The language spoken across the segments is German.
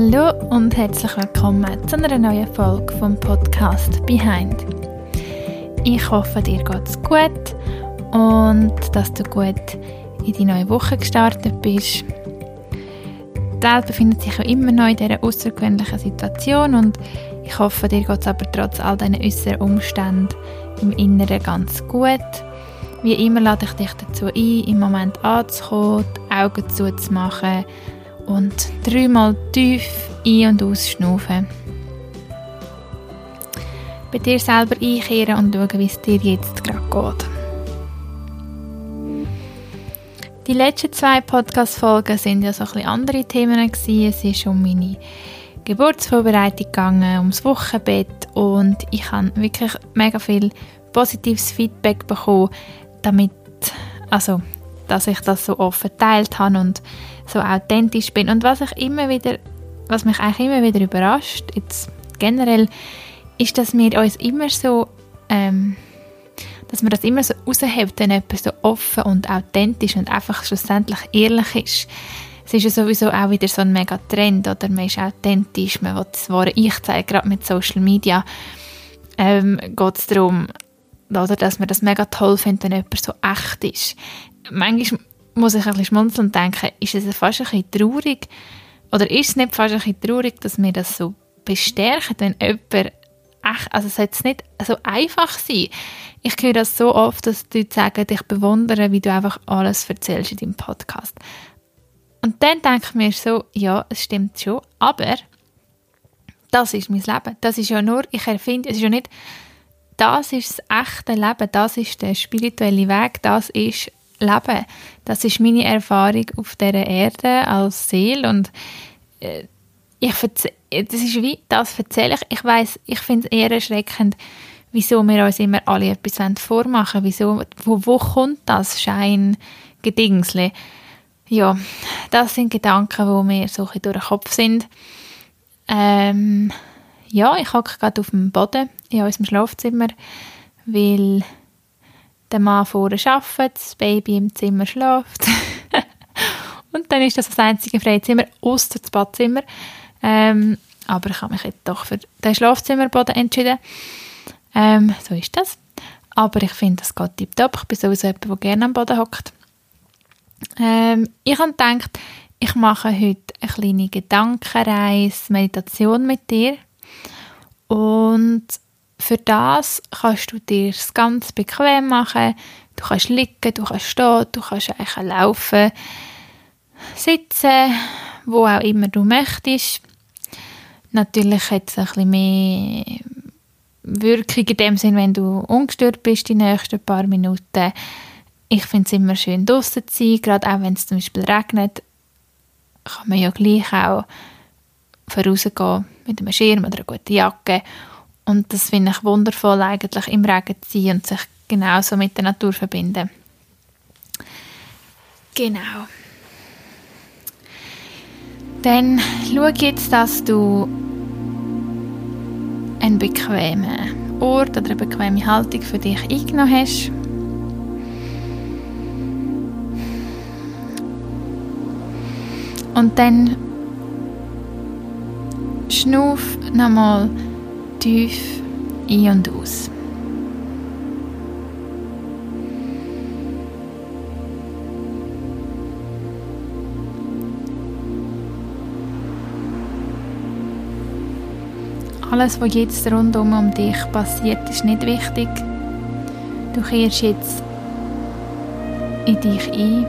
Hallo und herzlich willkommen zu einer neuen Folge vom Podcast Behind. Ich hoffe, dir geht's gut und dass du gut in die neue Woche gestartet bist. Die Welt befindet sich ja immer noch in dieser außergewöhnlichen Situation und ich hoffe, dir geht es aber trotz all diesen äußeren Umständen im Inneren ganz gut. Wie immer lade ich dich dazu ein, im Moment anzukommen, die Augen zuzumachen und dreimal tief ein- und ausschnaufen. Bei dir selber einkehren und schauen, wie es dir jetzt gerade geht. Die letzten zwei Podcast-Folgen sind ja so ein bisschen andere Themen gewesen. Es ist um meine Geburtsvorbereitung gegangen, ums Wochenbett und ich habe wirklich mega viel positives Feedback bekommen, damit, also, dass ich das so offen teilt habe und so authentisch bin. Und was ich immer wieder, was mich eigentlich immer wieder überrascht, jetzt generell, ist, dass wir uns immer so, ähm, dass man das immer so raushebt, wenn jemand so offen und authentisch und einfach schlussendlich ehrlich ist. Es ist ja sowieso auch wieder so ein mega Trend, oder man ist authentisch, man will das wahre Ich zeigen, gerade mit Social Media ähm, geht es darum, oder, dass man das mega toll findet, wenn jemand so echt ist. Manchmal muss ich ein bisschen schmunzeln und denken, ist es fast ein bisschen traurig, oder ist es nicht fast ein bisschen traurig, dass wir das so bestärken, wenn jemand echt, also es soll jetzt nicht so einfach sein. Ich höre das so oft, dass die Leute sagen, ich bewundere, wie du einfach alles erzählst in deinem Podcast. Und dann denke ich mir so, ja, es stimmt schon, aber das ist mein Leben. Das ist ja nur, ich erfinde, es ist ja nicht, das ist das echte Leben, das ist der spirituelle Weg, das ist Leben. Das ist meine Erfahrung auf dieser Erde als Seele und äh, ich das ist wie, das erzähle ich. Ich weiß, ich finde es eher erschreckend, wieso wir uns immer alle etwas vormachen Wieso, wo, wo kommt das Scheingedingsle? Ja, das sind Gedanken, die mir so durch den Kopf sind. Ähm, ja, ich hocke gerade auf dem Boden in unserem Schlafzimmer, weil der Mann vorne arbeitet, das Baby im Zimmer schläft. und dann ist das das einzige freie Zimmer, außer das Badzimmer. Ähm, aber ich habe mich jetzt doch für den Schlafzimmerboden entschieden. Ähm, so ist das. Aber ich finde, das geht tiptop. Ich bin sowieso jemand, der gerne am Boden hockt. Ähm, ich habe gedacht, ich mache heute eine kleine Gedankenreise, Meditation mit dir. Und für das kannst du dir es ganz bequem machen. Du kannst liegen, du kannst stehen, du kannst eigentlich laufen, sitzen, wo auch immer du möchtest. Natürlich hat es ein bisschen mehr Wirkung in dem Sinn, wenn du ungestört bist die nächsten paar Minuten. Ich finde es immer schön, draußen zu sein, gerade auch wenn es zum Beispiel regnet, kann man ja gleich auch vorausgehen mit einem Schirm oder einer guten Jacke. Und das finde ich wundervoll, eigentlich im Regen zu sein und sich genauso mit der Natur verbinden. Genau. Dann schau jetzt, dass du einen bequemen Ort oder eine bequeme Haltung für dich eingenommen hast. Und dann schnuff nochmal tief ein und aus. Alles, was jetzt rundum um dich passiert, ist nicht wichtig. Du kehrst jetzt in dich ein.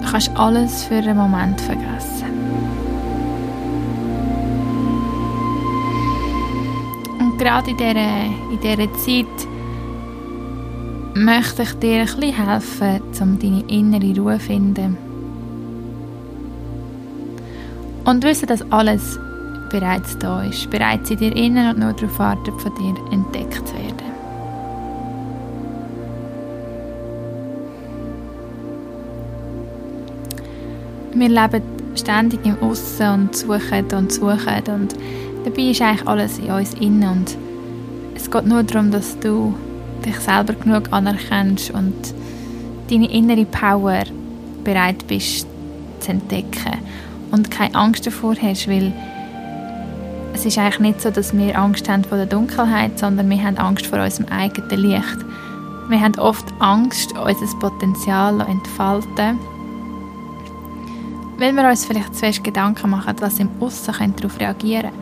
Du kannst alles für einen Moment vergessen. Gerade in dieser, in dieser Zeit möchte ich dir ein bisschen helfen, um deine innere Ruhe zu finden. Und wissen, dass alles bereits da ist, bereits in dir innen und nur darauf wartet, von dir entdeckt zu werden. Wir leben ständig im Aussen und suchen und suchen und dabei ist eigentlich alles in uns innen und es geht nur darum, dass du dich selber genug anerkennst und deine innere Power bereit bist zu entdecken und keine Angst davor hast, weil es ist eigentlich nicht so, dass wir Angst haben vor der Dunkelheit, sondern wir haben Angst vor unserem eigenen Licht. Wir haben oft Angst, unser Potenzial zu entfalten, weil wir uns vielleicht zu fest Gedanken machen, was im Aussen darauf reagieren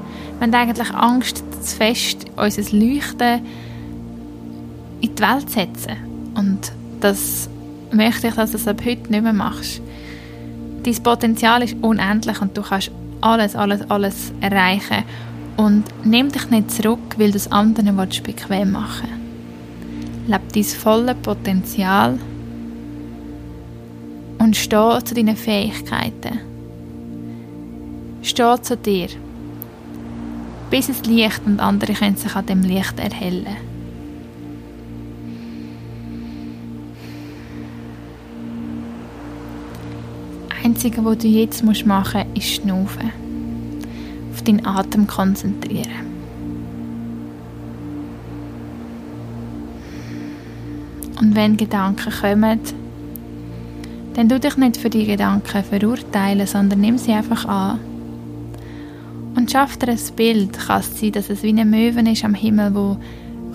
könnte. Wir haben eigentlich Angst, zu fest unser Leuchten in die Welt zu setzen. Und das möchte ich, dass du das ab heute nicht mehr machst. Dein Potenzial ist unendlich und du kannst alles, alles, alles erreichen. Und nimm dich nicht zurück, weil du es anderen bequem machen willst. Leb dein volles Potenzial und steh zu deinen Fähigkeiten. Steh zu dir, bis es Licht und andere können sich an dem Licht erhellen. Das Einzige, was du jetzt machen musst, ist schnaufen. Auf deinen Atem konzentrieren. Und wenn Gedanken kommen, dann tu dich nicht für die Gedanken verurteilen, sondern nimm sie einfach an. Und schaff dir ein Bild. Kann es sein, dass es wie eine Möwe ist am Himmel, wo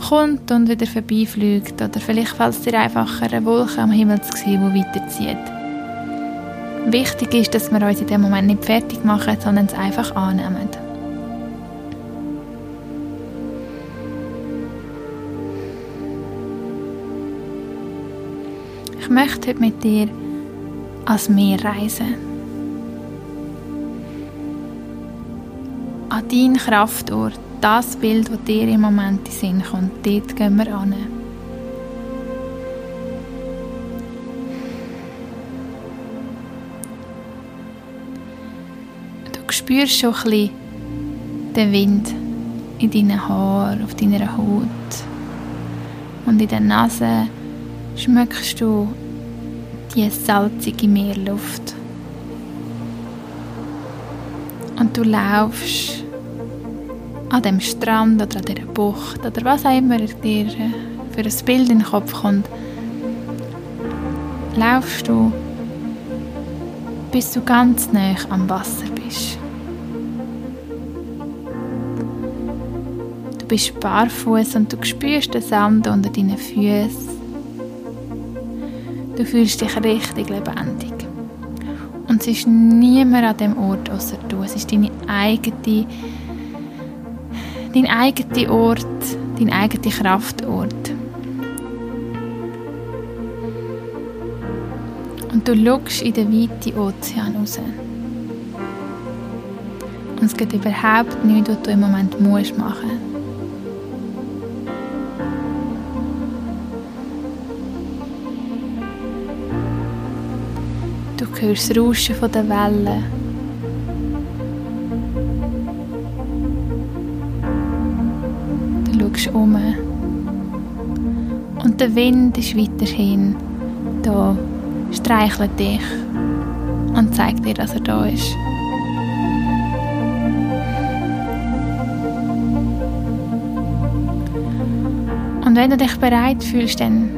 kommt und wieder vorbeifliegt. Oder vielleicht fällt es dir einfacher, eine Wolke am Himmel zu sehen, die weiterzieht. Wichtig ist, dass wir uns in dem Moment nicht fertig machen, sondern es einfach annehmen. Ich möchte heute mit dir ans Meer reisen. An deinen Kraftort, das Bild, das dir im Moment in Sinn kommt, dort gehen wir an. Du spürst schon ein bisschen den Wind in deinen Haaren, auf deiner Haut und in der Nase schmeckst du die salzige Meerluft. Und du laufst an dem Strand oder an dieser Bucht oder was auch immer dir für ein Bild in den Kopf kommt, laufst du, bis du ganz nah am Wasser bist. Du bist barfuß und du spürst den Sand unter deinen Füßen. Du fühlst dich richtig lebendig. Und es ist niemand an dem Ort außer du. Es ist deine eigene, dein eigener Ort, dein eigener Kraftort. Und du schaust in den weiten Ozean raus. Und es geht überhaupt nichts, was du im Moment machen musst. Du hörst das Rauschen der Wellen. Du schaust um. Und der Wind ist weiterhin da, streichelt dich und zeigt dir, dass er da ist. Und wenn du dich bereit fühlst, dann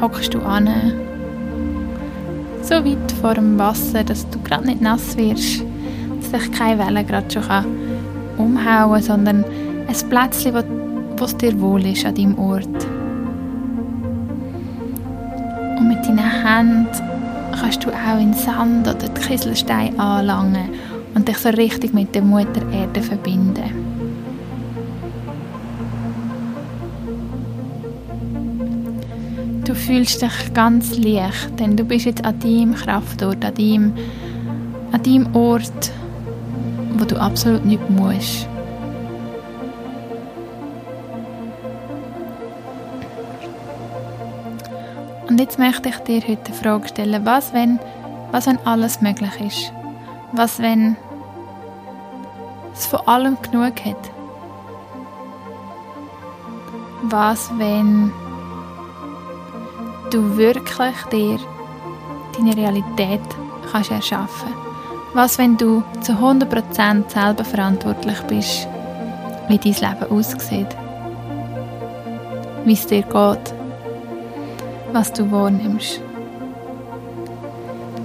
hockst du an so weit vor dem Wasser, dass du gerade nicht nass wirst, dass dich keine Welle gerade schon umhauen kann, sondern ein Plätzchen, wo, wo es dir wohl ist an deinem Ort. Und mit deinen Händen kannst du auch in Sand oder die Kieselsteine anlangen und dich so richtig mit der Mutter Erde verbinden. Du fühlst dich ganz leicht, denn du bist jetzt an deinem Kraftort, an deinem, an deinem Ort, wo du absolut nicht musst. Und jetzt möchte ich dir heute die Frage stellen, was wenn, was wenn alles möglich ist? Was wenn es von allem genug hat? Was wenn du wirklich dir deine Realität kannst erschaffen Was, wenn du zu 100% selber verantwortlich bist, wie dein Leben aussieht, wie es dir geht, was du wahrnimmst.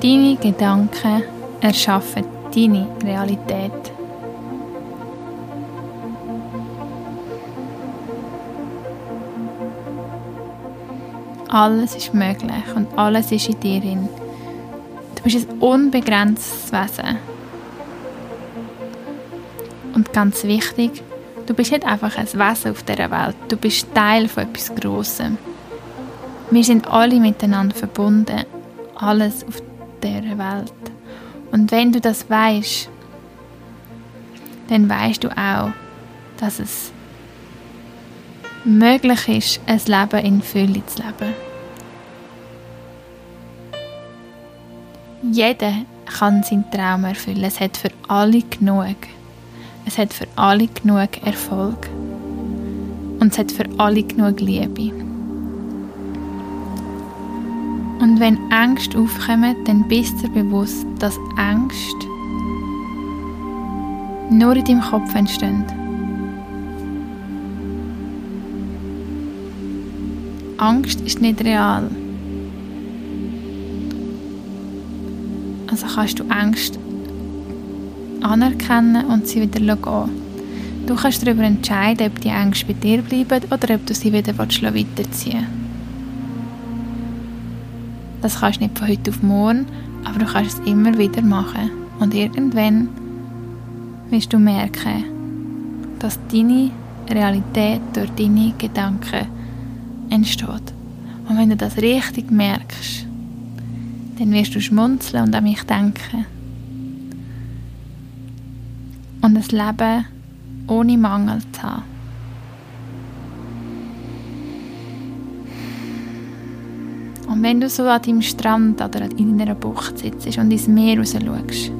Deine Gedanken erschaffen deine Realität. Alles ist möglich und alles ist in dir drin. Du bist ein unbegrenztes Wesen. Und ganz wichtig, du bist nicht einfach ein Wesen auf dieser Welt, du bist Teil von etwas Grossem. Wir sind alle miteinander verbunden, alles auf dieser Welt. Und wenn du das weißt, dann weißt du auch, dass es möglich ist, ein Leben in Fülle zu leben. Jeder kann seinen Traum erfüllen. Es hat für alle genug. Es hat für alle genug Erfolg. Und es hat für alle genug Liebe. Und wenn Ängste aufkommen, dann bist du bewusst, dass Ängste nur in deinem Kopf entstehen. Angst ist nicht real. Also kannst du Angst anerkennen und sie wieder gehen. Du kannst darüber entscheiden, ob die Ängste bei dir bleiben oder ob du sie wieder weiterziehen willst. Das kannst du nicht von heute auf morgen, aber du kannst es immer wieder machen. Und irgendwann wirst du merken, dass deine Realität durch deine Gedanken entsteht. Und wenn du das richtig merkst, dann wirst du schmunzeln und an mich denken. Und ein Leben ohne Mangel zu haben. Und wenn du so an deinem Strand oder in einer Bucht sitzt und ins Meer raus schaust,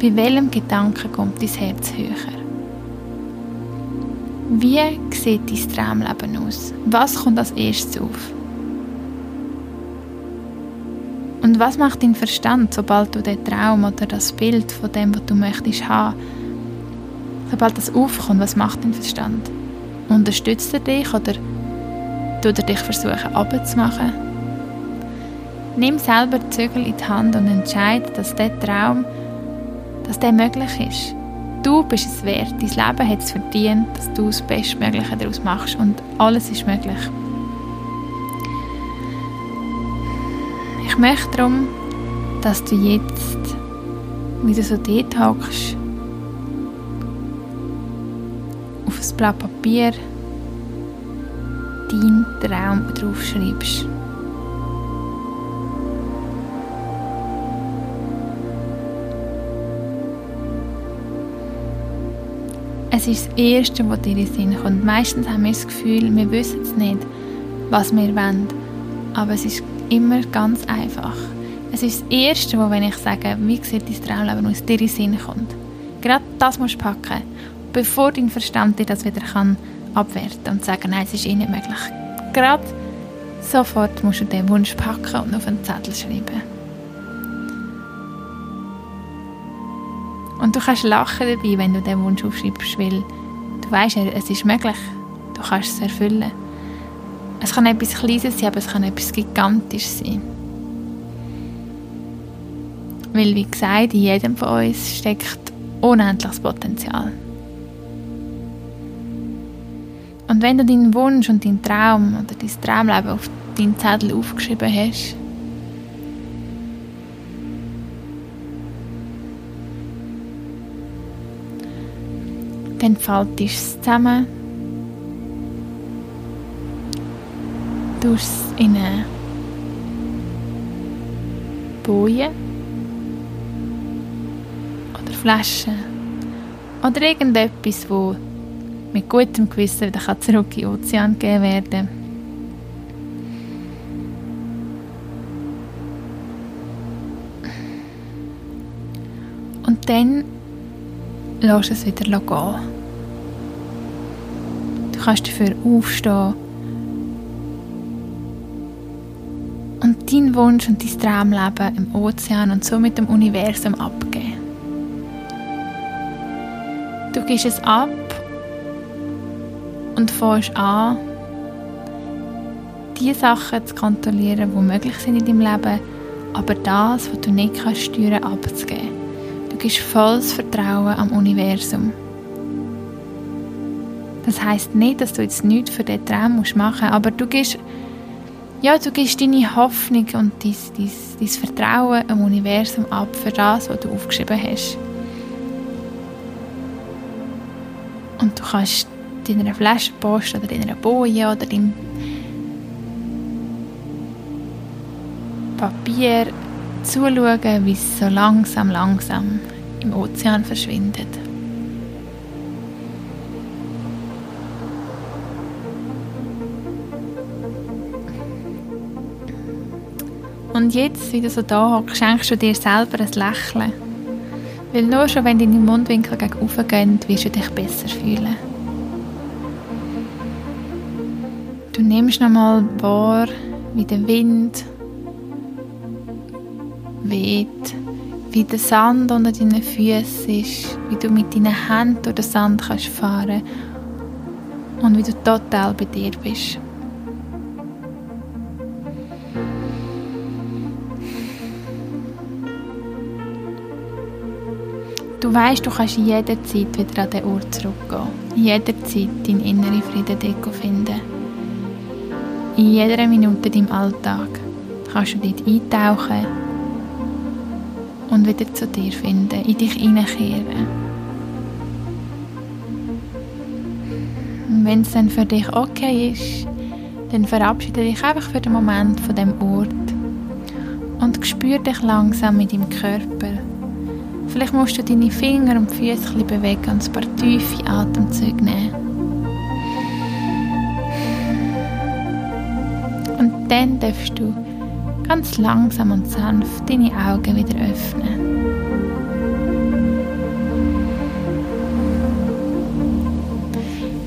bei welchem Gedanken kommt dein Herz höher? Wie sieht dein Traumleben aus? Was kommt als erstes auf? Und was macht dein Verstand, sobald du den Traum oder das Bild von dem, was du möchtest haben, sobald das aufkommt, was macht dein Verstand? Unterstützt er dich oder tut er dich versuchen abzumachen? Nimm selber die Zügel in die Hand und entscheide, dass der Traum, dass der möglich ist. Du bist es wert. Dein Leben hat es verdient, dass du das Bestmögliche daraus machst und alles ist möglich. Ich möchte darum, dass du jetzt, wie du so dort hockst, auf ein Blatt Papier deinen Traum draufschreibst. Es ist das Erste, was dir in den Sinn kommt. Meistens haben wir das Gefühl, wir wissen es nicht, was wir wollen. Aber es ist immer ganz einfach. Es ist das Erste, wo, wenn ich sage, wie sieht dein Traumleben aus, dir in den Sinn kommt. Gerade das musst du packen, bevor dein Verstand dir das wieder kann abwerten und sagen, nein, es ist eh nicht möglich. Gerade sofort musst du den Wunsch packen und auf einen Zettel schreiben. Und du kannst lachen dabei, wenn du den Wunsch aufschreibst, weil du weißt, es ist möglich. Du kannst es erfüllen. Es kann etwas Kleines sein, aber es kann etwas Gigantisches sein. Weil, wie gesagt, in jedem von uns steckt unendliches Potenzial. Und wenn du deinen Wunsch und deinen Traum oder dein Traumleben auf deinen Zettel aufgeschrieben hast, dann faltest es zusammen, tust es in eine Boje. Oder Flasche oder irgendetwas, wo mit gutem Gewissen wieder zurück in den Ozean gegeben werden. Und dann lass es wieder gehen. Du kannst dafür aufstehen und deinen Wunsch und dein Traumleben im Ozean und so mit dem Universum abgeben. Du gibst es ab und fängst an, die Sachen zu kontrollieren, die möglich sind in deinem Leben, aber das, was du nicht kannst steuern, abzugeben. Du gibst volles Vertrauen am Universum. Das heißt nicht, dass du jetzt nichts für diesen Traum machen musst, aber du gibst, ja, du gibst deine Hoffnung und dein, dein, dein Vertrauen am Universum ab für das, was du aufgeschrieben hast. Und du kannst deiner Flaschenpost oder deiner Boje oder deinem Papier zuschauen, wie es so langsam, langsam im Ozean verschwindet. Und jetzt, wie du so da hockst, schenkst du dir selber ein Lächeln. Weil nur schon, wenn deine Mundwinkel gegen gehen, wirst du dich besser fühlen. Du nimmst nochmal wahr, wie der Wind weht, wie der Sand unter deinen Füßen ist, wie du mit deinen Händen durch den Sand kannst fahren und wie du total bei dir bist. Weißt, du kannst jederzeit wieder an den Ort zurückgehen. Jederzeit deinen inneren Frieden dort finden. In jeder Minute deinem Alltag kannst du dort eintauchen und wieder zu dir finden, in dich hineinkehren. Und wenn es dann für dich okay ist, dann verabschiede dich einfach für den Moment von dem Ort und spür dich langsam mit deinem Körper Vielleicht musst du deine Finger und Füße bewegen und ein paar tiefe Atemzüge nehmen. Und dann darfst du ganz langsam und sanft deine Augen wieder öffnen.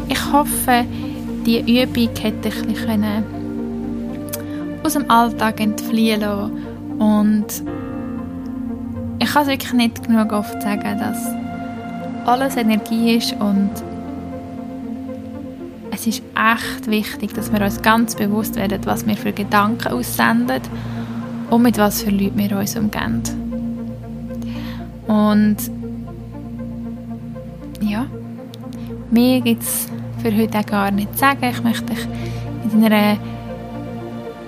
Ich hoffe, die Übung hätte bisschen aus dem Alltag entfliehen lassen und ich kann es wirklich nicht genug oft sagen, dass alles Energie ist und es ist echt wichtig, dass wir uns ganz bewusst werden, was wir für Gedanken aussenden und mit was für Leuten wir uns umgehen. Und ja, mehr gibt es für heute auch gar nicht zu sagen. Ich möchte dich in deiner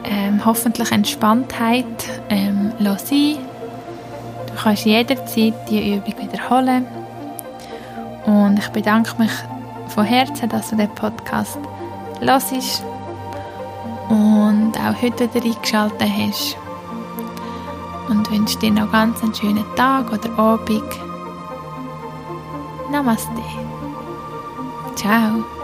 ähm, hoffentlich Entspanntheit ähm, Du kannst jederzeit die Übung wiederholen. Und ich bedanke mich von Herzen, dass du den Podcast hörst und auch heute wieder eingeschaltet hast. Und wünsche dir noch ganz einen schönen Tag oder Abend. Namaste. Ciao.